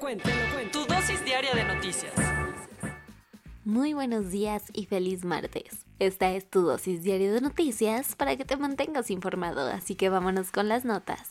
Tu dosis diaria de noticias. Muy buenos días y feliz martes. Esta es tu dosis diaria de noticias para que te mantengas informado, así que vámonos con las notas.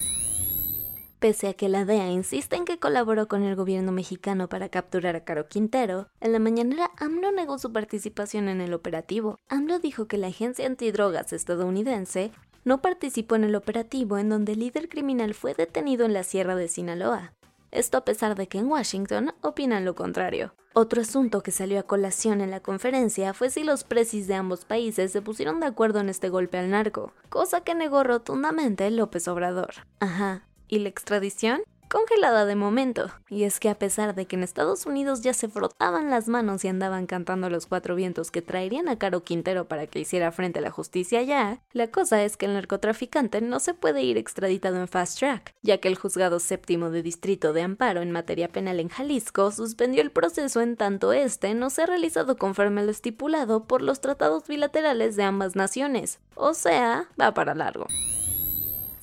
Pese a que la DEA insiste en que colaboró con el gobierno mexicano para capturar a Caro Quintero, en la mañanera AMLO negó su participación en el operativo. AMLO dijo que la agencia antidrogas estadounidense no participó en el operativo en donde el líder criminal fue detenido en la Sierra de Sinaloa. Esto a pesar de que en Washington opinan lo contrario. Otro asunto que salió a colación en la conferencia fue si los presis de ambos países se pusieron de acuerdo en este golpe al narco, cosa que negó rotundamente López Obrador. Ajá, ¿Y la extradición? Congelada de momento. Y es que a pesar de que en Estados Unidos ya se frotaban las manos y andaban cantando los cuatro vientos que traerían a Caro Quintero para que hiciera frente a la justicia ya, la cosa es que el narcotraficante no se puede ir extraditado en fast track, ya que el juzgado séptimo de distrito de amparo en materia penal en Jalisco suspendió el proceso en tanto este no se ha realizado conforme a lo estipulado por los tratados bilaterales de ambas naciones. O sea, va para largo.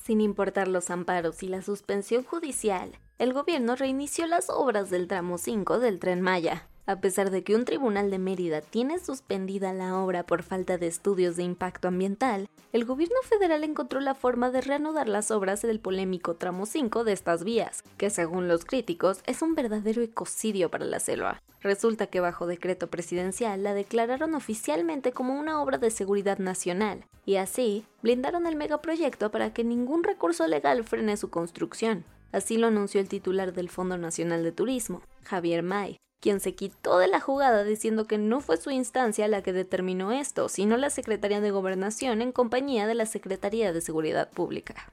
Sin importar los amparos y la suspensión judicial, el gobierno reinició las obras del tramo 5 del tren Maya. A pesar de que un tribunal de Mérida tiene suspendida la obra por falta de estudios de impacto ambiental, el gobierno federal encontró la forma de reanudar las obras del polémico tramo 5 de estas vías, que según los críticos es un verdadero ecocidio para la selva. Resulta que bajo decreto presidencial la declararon oficialmente como una obra de seguridad nacional, y así blindaron el megaproyecto para que ningún recurso legal frene su construcción. Así lo anunció el titular del Fondo Nacional de Turismo, Javier May, quien se quitó de la jugada diciendo que no fue su instancia la que determinó esto, sino la Secretaría de Gobernación en compañía de la Secretaría de Seguridad Pública.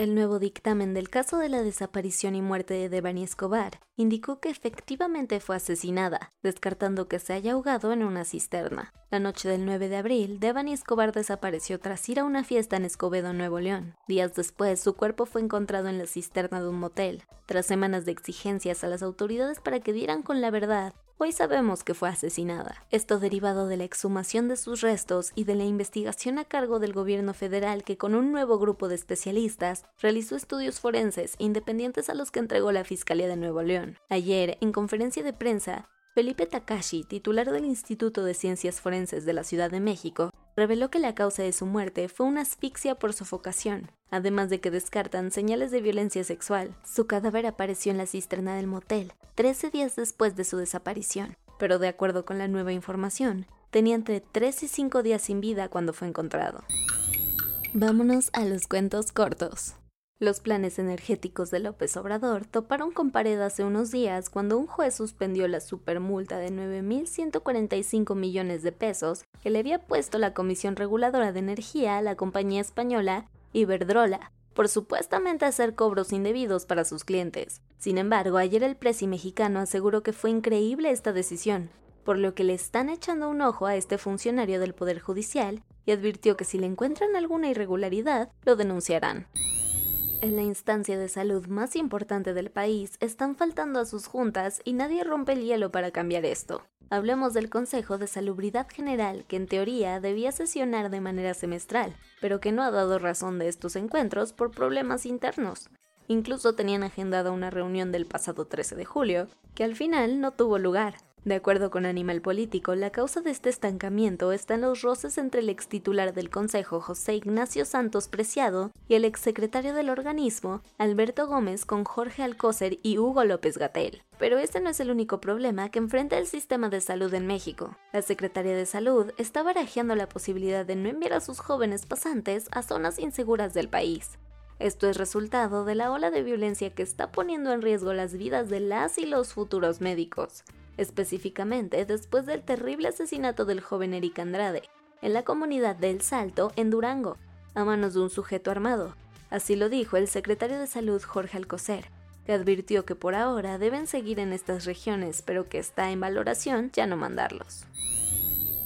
El nuevo dictamen del caso de la desaparición y muerte de Devani Escobar indicó que efectivamente fue asesinada, descartando que se haya ahogado en una cisterna. La noche del 9 de abril, Devani Escobar desapareció tras ir a una fiesta en Escobedo, Nuevo León. Días después, su cuerpo fue encontrado en la cisterna de un motel. Tras semanas de exigencias a las autoridades para que dieran con la verdad, Hoy sabemos que fue asesinada. Esto derivado de la exhumación de sus restos y de la investigación a cargo del gobierno federal que con un nuevo grupo de especialistas realizó estudios forenses independientes a los que entregó la Fiscalía de Nuevo León. Ayer, en conferencia de prensa, Felipe Takashi, titular del Instituto de Ciencias Forenses de la Ciudad de México, reveló que la causa de su muerte fue una asfixia por sofocación, además de que descartan señales de violencia sexual. Su cadáver apareció en la cisterna del motel, 13 días después de su desaparición, pero de acuerdo con la nueva información, tenía entre 3 y 5 días sin vida cuando fue encontrado. Vámonos a los cuentos cortos. Los planes energéticos de López Obrador toparon con pared hace unos días cuando un juez suspendió la supermulta de 9.145 millones de pesos que le había puesto la Comisión Reguladora de Energía a la compañía española Iberdrola por supuestamente hacer cobros indebidos para sus clientes. Sin embargo, ayer el presi mexicano aseguró que fue increíble esta decisión, por lo que le están echando un ojo a este funcionario del Poder Judicial y advirtió que si le encuentran alguna irregularidad, lo denunciarán en la instancia de salud más importante del país están faltando a sus juntas y nadie rompe el hielo para cambiar esto. Hablemos del Consejo de Salubridad General, que en teoría debía sesionar de manera semestral, pero que no ha dado razón de estos encuentros por problemas internos. Incluso tenían agendada una reunión del pasado 13 de julio, que al final no tuvo lugar. De acuerdo con Animal Político, la causa de este estancamiento está en los roces entre el ex titular del Consejo, José Ignacio Santos Preciado, y el exsecretario del organismo, Alberto Gómez, con Jorge Alcócer y Hugo López Gatel. Pero este no es el único problema que enfrenta el sistema de salud en México. La Secretaría de Salud está barajeando la posibilidad de no enviar a sus jóvenes pasantes a zonas inseguras del país. Esto es resultado de la ola de violencia que está poniendo en riesgo las vidas de las y los futuros médicos específicamente después del terrible asesinato del joven Eric Andrade, en la comunidad de El Salto, en Durango. a manos de un sujeto armado. Así lo dijo el secretario de Salud Jorge Alcocer, que advirtió que por ahora deben seguir en estas regiones, pero que está en valoración ya no mandarlos.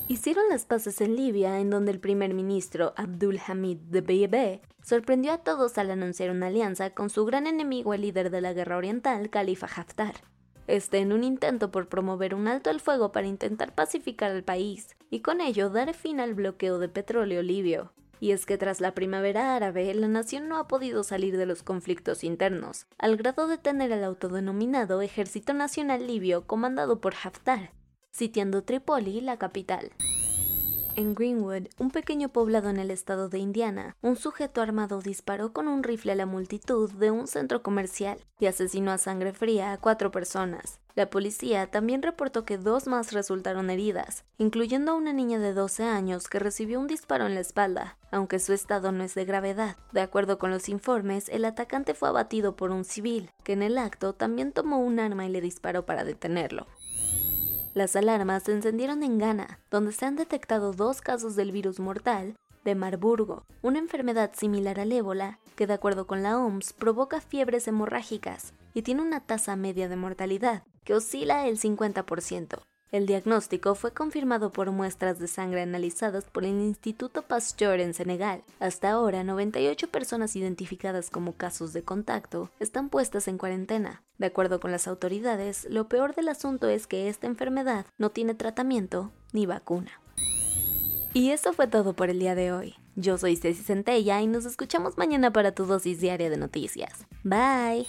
Hicieron las paces en Libia, en donde el primer ministro Abdul Hamid Dbeibeh sorprendió a todos al anunciar una alianza con su gran enemigo, el líder de la guerra oriental, Khalifa Haftar. Este en un intento por promover un alto al fuego para intentar pacificar al país y con ello dar fin al bloqueo de petróleo libio. Y es que tras la primavera árabe, la nación no ha podido salir de los conflictos internos, al grado de tener al autodenominado Ejército Nacional Libio comandado por Haftar, sitiando Trípoli, la capital. En Greenwood, un pequeño poblado en el estado de Indiana, un sujeto armado disparó con un rifle a la multitud de un centro comercial y asesinó a sangre fría a cuatro personas. La policía también reportó que dos más resultaron heridas, incluyendo a una niña de 12 años que recibió un disparo en la espalda, aunque su estado no es de gravedad. De acuerdo con los informes, el atacante fue abatido por un civil, que en el acto también tomó un arma y le disparó para detenerlo. Las alarmas se encendieron en Ghana, donde se han detectado dos casos del virus mortal de Marburgo, una enfermedad similar al ébola que, de acuerdo con la OMS, provoca fiebres hemorrágicas y tiene una tasa media de mortalidad que oscila el 50%. El diagnóstico fue confirmado por muestras de sangre analizadas por el Instituto Pasteur en Senegal. Hasta ahora, 98 personas identificadas como casos de contacto están puestas en cuarentena. De acuerdo con las autoridades, lo peor del asunto es que esta enfermedad no tiene tratamiento ni vacuna. Y eso fue todo por el día de hoy. Yo soy Ceci Centella y nos escuchamos mañana para tu dosis diaria de noticias. Bye.